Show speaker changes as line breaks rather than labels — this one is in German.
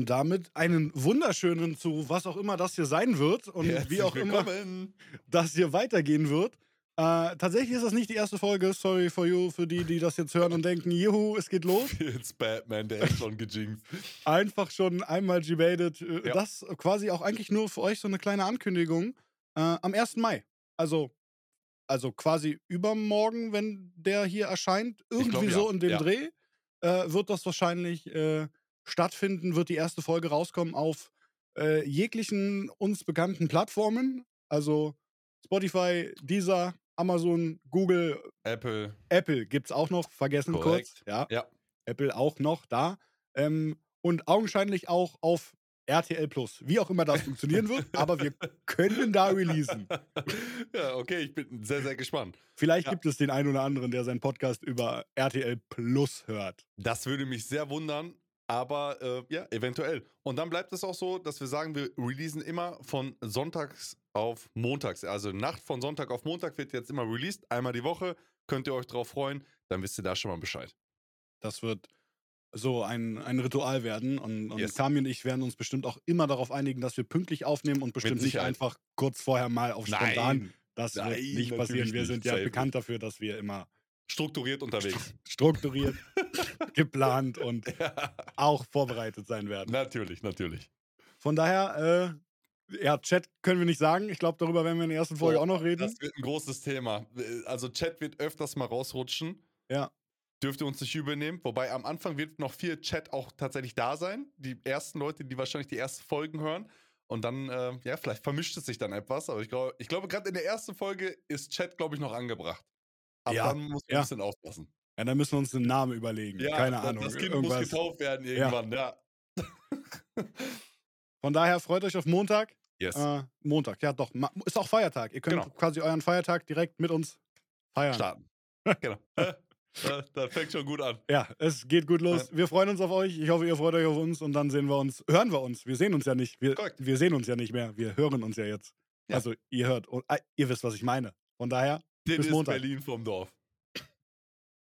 damit einen wunderschönen zu was auch immer das hier sein wird und
Herzlich
wie auch immer
willkommen.
das hier weitergehen wird. Äh, tatsächlich ist das nicht die erste Folge. Sorry for you, für die, die das jetzt hören und denken, juhu, es geht los.
It's Batman, der ist schon gejinxt.
Einfach schon einmal debated. Äh,
Ja.
Das quasi auch eigentlich nur für euch so eine kleine Ankündigung. Äh, am 1. Mai. Also, also quasi übermorgen, wenn der hier erscheint, irgendwie
glaub, ja.
so in dem
Ja.
Dreh, äh, wird das wahrscheinlich äh, stattfinden, wird die erste Folge rauskommen auf äh, jeglichen uns bekannten Plattformen. Also Spotify, Deezer, Amazon, Google,
Apple,
Apple gibt's auch noch, vergessen
Korrekt.
kurz. Ja,
ja.
Apple auch noch da. Ähm, und augenscheinlich auch auf RTL Plus. Wie auch immer das funktionieren wird, aber wir können da releasen.
ja, okay, ich bin sehr, sehr gespannt.
Vielleicht
Ja.
gibt es den einen oder anderen, der seinen Podcast über RTL Plus hört.
Das würde mich sehr wundern, aber äh, ja, eventuell. Und dann bleibt es auch so, dass wir sagen, wir releasen immer von sonntags auf montags. Also Nacht von Sonntag auf Montag wird jetzt immer released, einmal die Woche. Könnt ihr euch drauf freuen, dann wisst ihr da schon mal Bescheid.
Das wird so ein, ein Ritual werden. Und, und
Yes.
Kami und ich werden uns bestimmt auch immer darauf einigen, dass wir pünktlich aufnehmen und bestimmt nicht einfach kurz vorher mal auf spontan. Das wird
Nein,
nicht passieren. Wir sind ja
Safe
bekannt dafür, dass wir immer
Strukturiert unterwegs.
strukturiert, geplant und auch vorbereitet sein werden.
natürlich, natürlich.
Von daher, äh, ja, Chat können wir nicht sagen. Ich glaube, darüber werden wir in der ersten Folge
Boah,
auch noch reden.
Das wird ein großes Thema. Also Chat wird öfters mal rausrutschen.
Ja.
Dürft ihr uns nicht übernehmen. Wobei am Anfang wird noch viel Chat auch tatsächlich da sein. Die ersten Leute, die wahrscheinlich die ersten Folgen hören. Und dann, äh, ja, vielleicht vermischt es sich dann etwas. Aber ich glaube, ich glaube, gerade in der ersten Folge ist Chat, glaube ich, noch angebracht. Aber
Ja,
dann muss man
ja.
ein bisschen aufpassen.
Ja, dann müssen wir uns einen Namen überlegen.
Ja,
Keine Ahnung.
Das Kind
irgendwas.
muss getauft werden irgendwann, ja.
Von daher freut euch auf Montag.
Yes.
Äh, Montag, ja doch. Ist auch Feiertag. Ihr könnt
Genau.
quasi euren Feiertag direkt mit uns feiern.
Starten. genau. Äh, das fängt schon gut an.
Ja, es geht gut los. Wir freuen uns auf euch. Ich hoffe, ihr freut euch auf uns und dann sehen wir uns, hören wir uns. Wir sehen uns ja nicht. Wir, wir sehen uns ja nicht mehr. Wir hören uns ja jetzt.
Ja.
Also ihr hört und äh, ihr wisst, was ich meine. Von daher,
Den
Bis
ist
Montag.
Berlin vom Dorf.